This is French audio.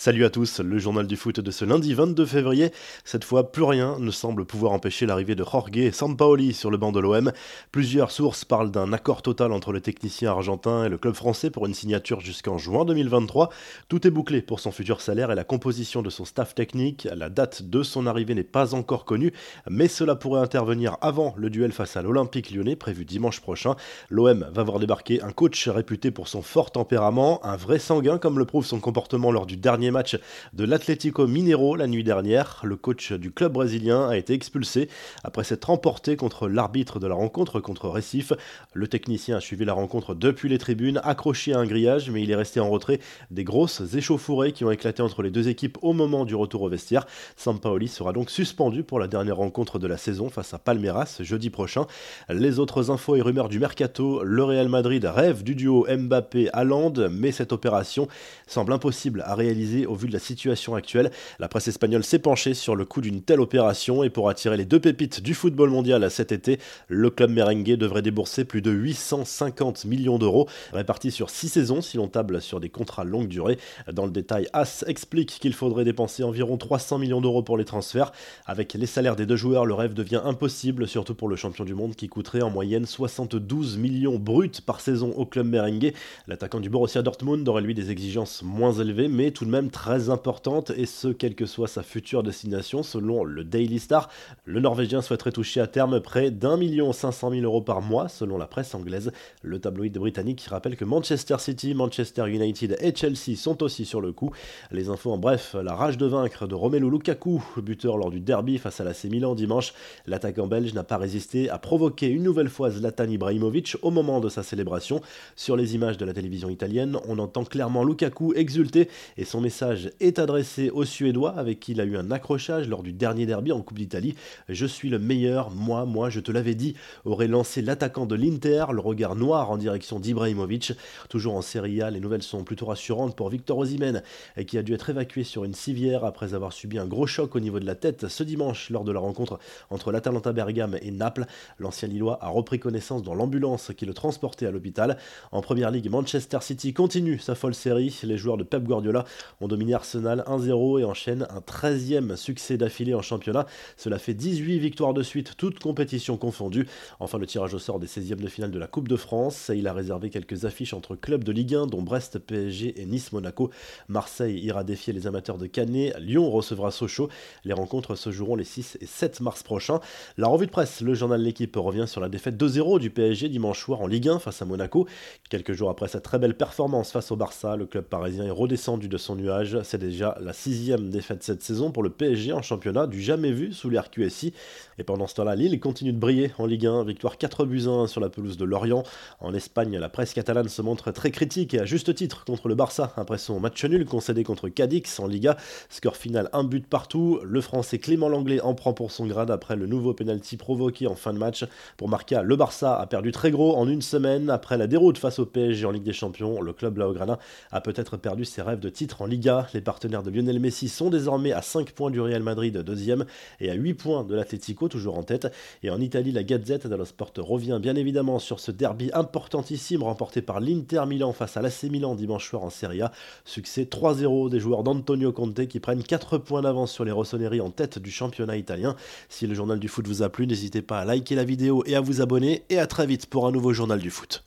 Salut à tous, le journal du foot de ce lundi 22 février. Cette fois, plus rien ne semble pouvoir empêcher l'arrivée de Jorge Sampaoli sur le banc de l'OM. Plusieurs sources parlent d'un accord total entre le technicien argentin et le club français pour une signature jusqu'en juin 2023. Tout est bouclé pour son futur salaire et la composition de son staff technique. La date de son arrivée n'est pas encore connue, mais cela pourrait intervenir avant le duel face à l'Olympique lyonnais prévu dimanche prochain. L'OM va voir débarquer un coach réputé pour son fort tempérament, un vrai sanguin comme le prouve son comportement lors du dernier match de l'Atlético Mineiro la nuit dernière. Le coach du club brésilien a été expulsé après s'être remporté contre l'arbitre de la rencontre contre Recife. Le technicien a suivi la rencontre depuis les tribunes, accroché à un grillage, mais il est resté en retrait des grosses échauffourées qui ont éclaté entre les deux équipes au moment du retour au vestiaire. Sampaoli sera donc suspendu pour la dernière rencontre de la saison face à Palmeiras jeudi prochain. Les autres infos et rumeurs du mercato, le Real Madrid rêve du duo Mbappé-Haaland, mais cette opération semble impossible à réaliser au vu de la situation actuelle. La presse espagnole s'est penchée sur le coût d'une telle opération et pour attirer les deux pépites du football mondial cet été, le club merengue devrait débourser plus de 850 millions d'euros, répartis sur 6 saisons si l'on table sur des contrats longue durée. Dans le détail, As explique qu'il faudrait dépenser environ 300 millions d'euros pour les transferts. Avec les salaires des deux joueurs, le rêve devient impossible, surtout pour le champion du monde qui coûterait en moyenne 72 millions bruts par saison au club merengue. L'attaquant du Borussia Dortmund aurait lui des exigences moins élevées, mais tout de même très importante, et ce, quelle que soit sa future destination, selon le Daily Star. Le Norvégien souhaiterait toucher à terme près d'un million cinq cent mille euros par mois, selon la presse anglaise. Le tabloïd britannique rappelle que Manchester City, Manchester United et Chelsea sont aussi sur le coup. Les infos en bref, la rage de vaincre de Romelu Lukaku, buteur lors du derby face à l'AC Milan dimanche. L'attaquant belge n'a pas résisté à provoquer une nouvelle fois Zlatan Ibrahimovic au moment de sa célébration. Sur les images de la télévision italienne, on entend clairement Lukaku exulter et son message est adressé aux Suédois avec qui il a eu un accrochage lors du dernier derby en Coupe d'Italie. Je suis le meilleur, moi, moi, je te l'avais dit, aurait lancé l'attaquant de l'Inter, le regard noir en direction d'Ibrahimovic. Toujours en Serie A, les nouvelles sont plutôt rassurantes pour Victor Osimhen, qui a dû être évacué sur une civière après avoir subi un gros choc au niveau de la tête ce dimanche lors de la rencontre entre l'Atalanta Bergame et Naples. L'ancien Lillois a repris connaissance dans l'ambulance qui le transportait à l'hôpital. En première ligue, Manchester City continue sa folle série. Les joueurs de Pep Guardiola ont dominé Arsenal 1-0 et enchaîne un 13e succès d'affilée en championnat. Cela fait 18 victoires de suite, toutes compétitions confondues. Enfin, le tirage au sort des 16e de finale de la Coupe de France. Il a réservé quelques affiches entre clubs de Ligue 1, dont Brest, PSG et Nice-Monaco. Marseille ira défier les amateurs de Canet. Lyon recevra Sochaux. Les rencontres se joueront les 6 et 7 mars prochains. La revue de presse, le journal L'équipe revient sur la défaite 2-0 du PSG dimanche soir en Ligue 1 face à Monaco. Quelques jours après sa très belle performance face au Barça, le club parisien est redescendu de son nuage c'est déjà la sixième défaite cette saison pour le PSG en championnat, du jamais vu sous l'RQSI. Et pendant ce temps-là, Lille continue de briller en Ligue 1, victoire 4 buts 1 sur la pelouse de Lorient. En Espagne, la presse catalane se montre très critique et à juste titre contre le Barça après son match nul concédé contre Cadix en Liga. Score final un but partout. Le français Clément Langlais en prend pour son grade après le nouveau penalty provoqué en fin de match. Pour Marca, le Barça a perdu très gros en une semaine. Après la déroute face au PSG en Ligue des Champions, le club Laograna a peut-être perdu ses rêves de titre en Les partenaires de Lionel Messi sont désormais à 5 points du Real Madrid, deuxième, et à 8 points de l'Atlético, toujours en tête. Et en Italie, la Gazette dello Sport revient bien évidemment sur ce derby importantissime remporté par l'Inter Milan face à l'AC Milan dimanche soir en Serie A. Succès 3-0 des joueurs d'Antonio Conte qui prennent 4 points d'avance sur les Rossoneri en tête du championnat italien. Si le journal du foot vous a plu, n'hésitez pas à liker la vidéo et à vous abonner. Et à très vite pour un nouveau journal du foot.